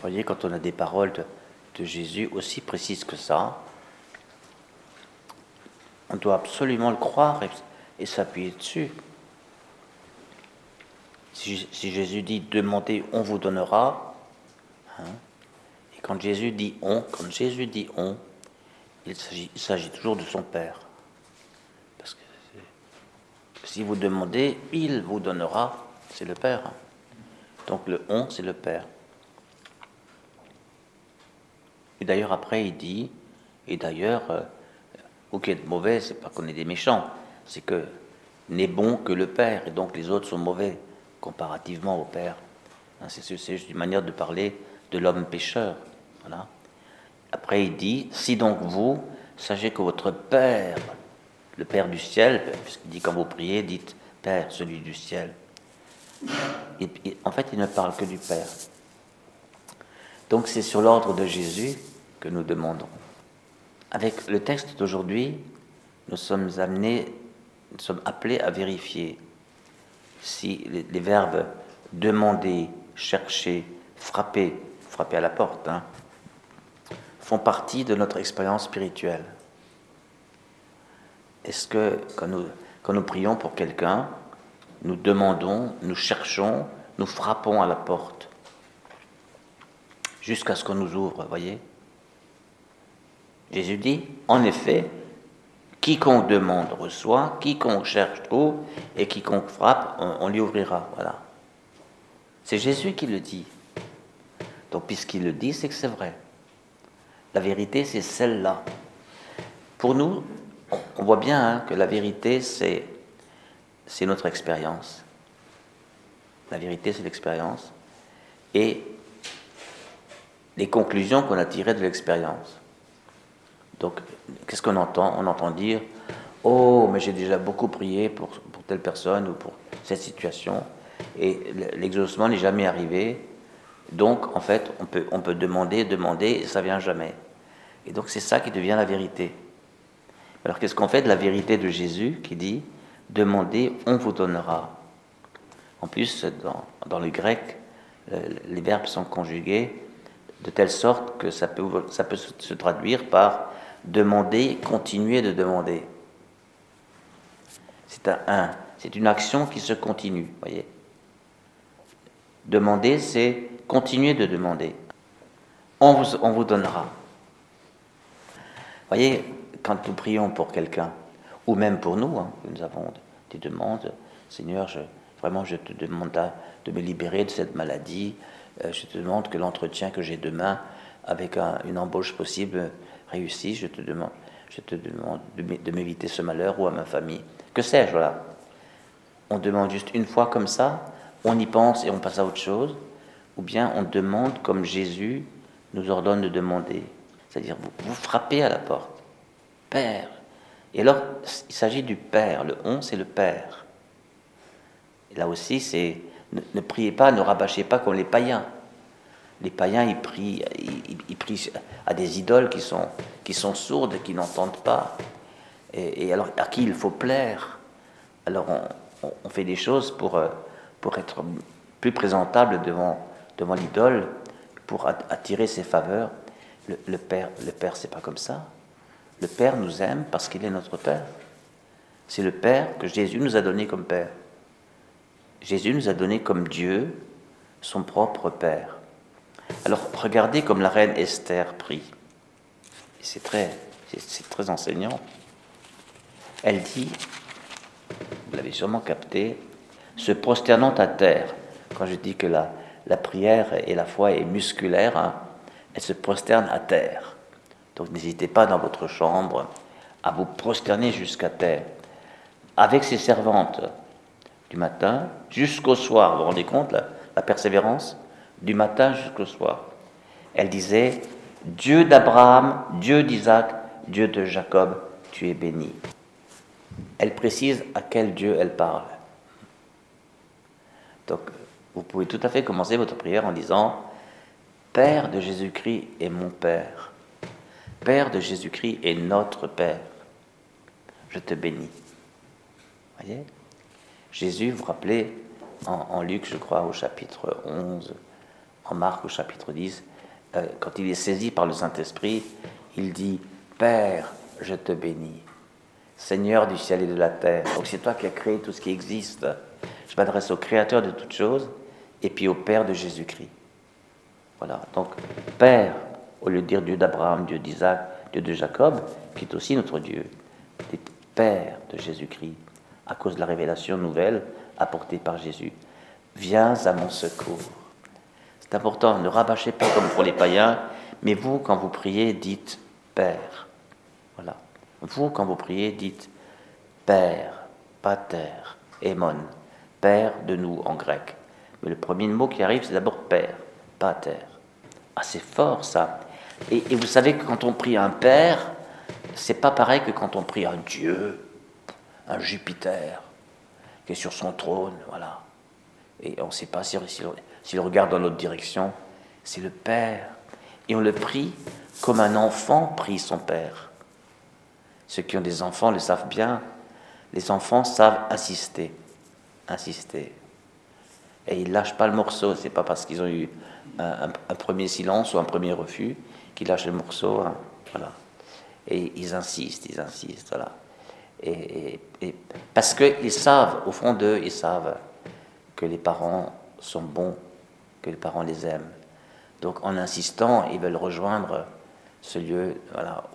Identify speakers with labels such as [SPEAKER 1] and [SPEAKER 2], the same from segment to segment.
[SPEAKER 1] Vous voyez, quand on a des paroles de, Jésus aussi précises que ça, on doit absolument le croire et, s'appuyer dessus. Si, si, Jésus dit demandez, on vous donnera, hein, et quand Jésus dit on, quand Jésus dit on, il s'agit toujours de son Père. Parce que si vous demandez, il vous donnera, c'est le Père. Donc le on, c'est le Père. Et d'ailleurs, après, il dit, et d'ailleurs, euh, qui est mauvais, c'est pas qu'on est des méchants, c'est que n'est bon que le Père, et donc les autres sont mauvais comparativement au Père. Hein, c'est juste une manière de parler de l'homme pécheur. Après, il dit Si donc vous, sachez que votre Père, le Père du ciel, puisqu'il dit quand vous priez, dites Père, celui du ciel. en fait, il ne parle que du Père. Donc, c'est sur l'ordre de Jésus que nous demandons. Avec le texte d'aujourd'hui, nous sommes amenés, nous sommes appelés à vérifier si les, verbes demander, chercher, frapper, frapper à la porte, hein, font partie de notre expérience spirituelle. Est-ce que quand nous, quand nous prions pour quelqu'un, nous demandons, nous cherchons, nous frappons à la porte jusqu'à ce qu'on nous ouvre, voyez Jésus dit, en effet, quiconque demande reçoit, quiconque cherche trouve, et quiconque frappe, on, lui ouvrira. Voilà. C'est Jésus qui le dit. Donc, puisqu'il le dit, c'est que c'est vrai. La vérité, c'est celle-là. Pour nous, on voit bien hein, que la vérité, c'est, c'est notre expérience. La vérité, c'est l'expérience. Et les conclusions qu'on a tirées de l'expérience. Donc, qu'est-ce qu'on entend? On entend dire Oh, mais j'ai déjà beaucoup prié pour, pour, telle personne ou pour cette situation, et l'exaucement n'est jamais arrivé. Donc, en fait, on peut, on peut demander, demander, et ça vient jamais. Et donc, c'est ça qui devient la vérité. Alors, qu'est-ce qu'on fait de la vérité de Jésus qui dit Demandez, on vous donnera En plus, dans, dans le grec, les verbes sont conjugués de telle sorte que ça peut, ça peut se traduire par demander, continuer de demander. C'est un, c'est une action qui se continue, voyez. Demander, c'est continuer de demander. On vous, on vous donnera. Voyez, quand nous prions pour quelqu'un, ou même pour nous, hein, nous avons des demandes, Seigneur, je, vraiment, je te demande de me libérer de cette maladie, je te demande que l'entretien que j'ai demain, avec une embauche possible, réussi, je te demande, je te demande de m'éviter ce malheur ou à ma famille. Que sais-je, voilà. On demande juste une fois comme ça, on y pense et on passe à autre chose, ou bien on demande comme Jésus nous ordonne de demander. C'est-à-dire, vous, frappez à la porte. Père. Et alors, il s'agit du Père. Le on, c'est le Père. Là aussi, c'est ne, priez pas, ne rabâchez pas comme les païens les païens, ils prient, à des idoles qui sont, qui sont sourdes, qui n'entendent pas. Et, alors, à qui il faut plaire? Alors, on, fait des choses pour, euh, pour être plus présentable devant, devant l'idole, pour attirer ses faveurs. Le, le Père, le Père, c'est pas comme ça. Le Père nous aime parce qu'il est notre Père. C'est le Père que Jésus nous a donné comme Père. Jésus nous a donné comme Dieu son propre Père. Alors regardez comme la reine Esther prie. C'est très, c'est très enseignant. Elle dit, vous l'avez sûrement capté, se prosternant à terre. Quand je dis que la, la prière et la foi est musculaire, hein, elle se prosterne à terre. Donc n'hésitez pas dans votre chambre à vous prosterner jusqu'à terre. Avec ses servantes, du matin jusqu'au soir. Vous vous rendez compte, la persévérance du matin jusqu'au soir? Elle disait, Dieu d'Abraham, Dieu d'Isaac, Dieu de Jacob, tu es béni. Elle précise à quel Dieu elle parle. Donc, vous pouvez tout à fait commencer votre prière en disant, Père de Jésus-Christ est mon Père. Père de Jésus-Christ est notre Père. Je te bénis. Voyez? Jésus, vous rappelez, en, en Luc, je crois, au chapitre 11, en Marc au chapitre 10, euh, quand il est saisi par le Saint-Esprit, il dit Père, je te bénis, Seigneur du ciel et de la terre. Donc c'est toi qui as créé tout ce qui existe. Je m'adresse au Créateur de toutes choses et puis au Père de Jésus-Christ. Voilà, donc Père, au lieu de dire Dieu d'Abraham, Dieu d'Isaac, Dieu de Jacob, qui est aussi notre Dieu, Père de Jésus-Christ, à cause de la révélation nouvelle apportée par Jésus. Viens à mon secours. C'est important, ne rabâchez pas comme pour les païens, mais vous, quand vous priez, dites Père. Voilà. Vous, quand vous priez, dites Père, Pater, Emon, Père de nous en grec. Mais le premier mot qui arrive, c'est d'abord Père, Pater. Ah, c'est fort ça. Et, et, vous savez que quand on prie un Père, c'est pas pareil que quand on prie un Dieu, un Jupiter, qui est sur son trône, voilà. Et on ne sait pas s'il si, si, regarde dans notre direction, c'est le Père. Et on le prie comme un enfant prie son Père. Ceux qui ont des enfants le savent bien. Les enfants savent insister, insister. Et ils lâchent pas le morceau. C'est pas parce qu'ils ont eu un, un, premier silence ou un premier refus qu'ils lâchent le morceau. Hein. Voilà. Et ils insistent, ils insistent, voilà. Et, et, parce qu'ils savent, au fond d'eux, ils savent que les parents sont bons, que les parents les aiment. Donc en insistant, ils veulent rejoindre ce lieu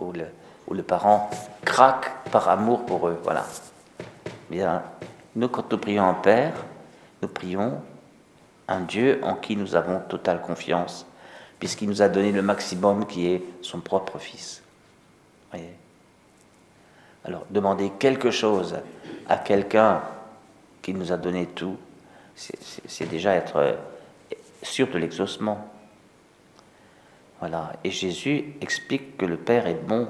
[SPEAKER 1] où, le, où le parent craque par amour pour eux. Voilà. Bien, nous, quand nous prions un Père, nous prions un Dieu en qui nous avons totale confiance, puisqu'il nous a donné le maximum qui est son propre Fils. Voyez? Alors, demander quelque chose à quelqu'un qui nous a donné tout, c'est déjà être sûr de l'exaucement. Voilà. Et Jésus explique que le Père est bon.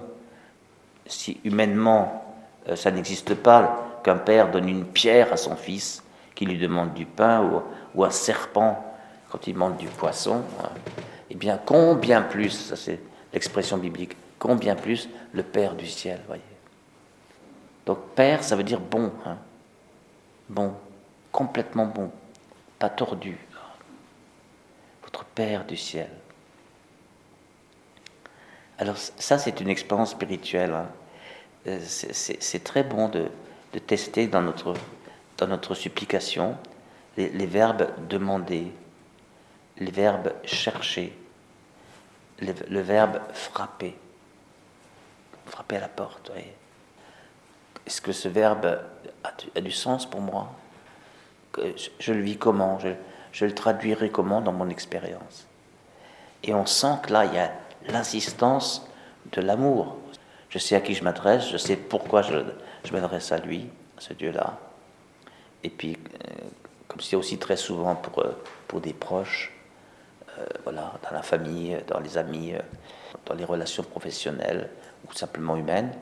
[SPEAKER 1] Si humainement euh, ça n'existe pas qu'un père donne une pierre à son fils qui lui demande du pain ou, un serpent quand il demande du poisson, hein, eh bien combien plus, ça c'est l'expression biblique, combien plus le Père du ciel, voyez. Donc Père, ça veut dire bon, hein. bon, complètement bon, pas tordu. Votre Père du ciel. Alors ça, c'est une expérience spirituelle. Hein. Euh, c'est très bon de, tester dans notre, dans notre supplication les, verbes demander, les verbes chercher, le verbe frapper. Frapper à la porte, voyez. Est-ce que ce verbe a du, sens pour moi? Je, le vis comment? Je, le traduirai comment dans mon expérience? Et on sent que là, il y a l'insistance de l'amour. Je sais à qui je m'adresse, je sais pourquoi je, je m'adresse à lui, à ce Dieu-là. Et puis, euh, comme c'est aussi très souvent pour, euh, pour des proches, euh, voilà, dans la famille, dans les amis, dans les relations professionnelles ou simplement humaines.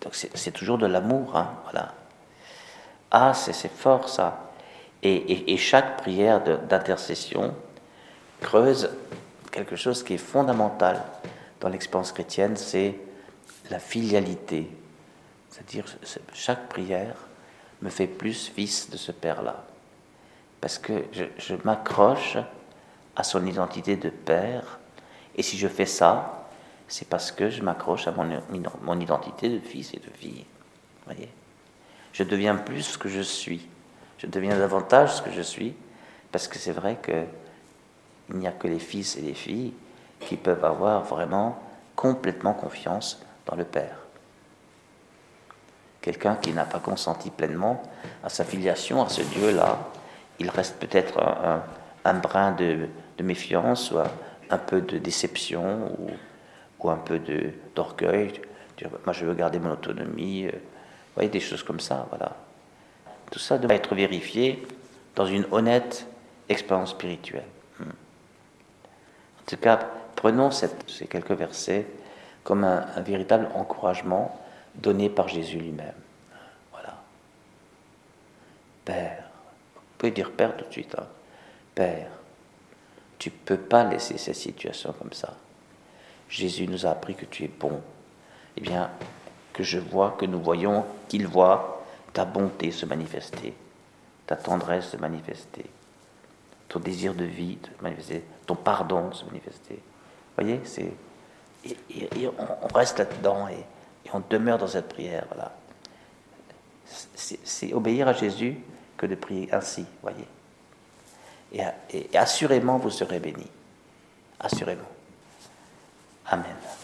[SPEAKER 1] Donc c'est toujours de l'amour, hein, voilà. Ah, c'est fort ça. Et, chaque prière d'intercession creuse quelque chose qui est fondamental dans l'expérience chrétienne, c'est la filialité. C'est-à-dire, chaque prière me fait plus fils de ce Père-là. Parce que je m'accroche à son identité de Père. Et si je fais ça, c'est parce que je m'accroche à mon, identité de fils et de fille. Voyez je deviens plus ce que je suis. Je deviens davantage ce que je suis. Parce que c'est vrai que il n'y a que les fils et les filles qui peuvent avoir vraiment complètement confiance dans le Père. Quelqu'un qui n'a pas consenti pleinement à sa filiation à ce Dieu-là, il reste peut-être un, brin de, de, méfiance ou un, peu de déception ou, ou un peu d'orgueil. Moi, je veux garder mon autonomie. Euh, vous voyez, des choses comme ça, voilà. Tout ça doit être vérifié dans une honnête expérience spirituelle. En tout cas, prenons ces quelques versets comme un, véritable encouragement donné par Jésus lui-même. Voilà. Père, vous pouvez dire Père tout de suite. Hein. Père, tu peux pas laisser cette situation comme ça. Jésus nous a appris que tu es bon. Eh bien, que je vois, que nous voyons, qu'il voit ta bonté se manifester, ta tendresse se manifester. ton désir de vie se manifester, ton pardon se manifester. Vous voyez, c'est et, on, reste là-dedans et, on demeure dans cette prière. Voilà. C'est obéir à Jésus que de prier ainsi, voyez. Et, et assurément, vous serez bénis. Assurément. 아멘.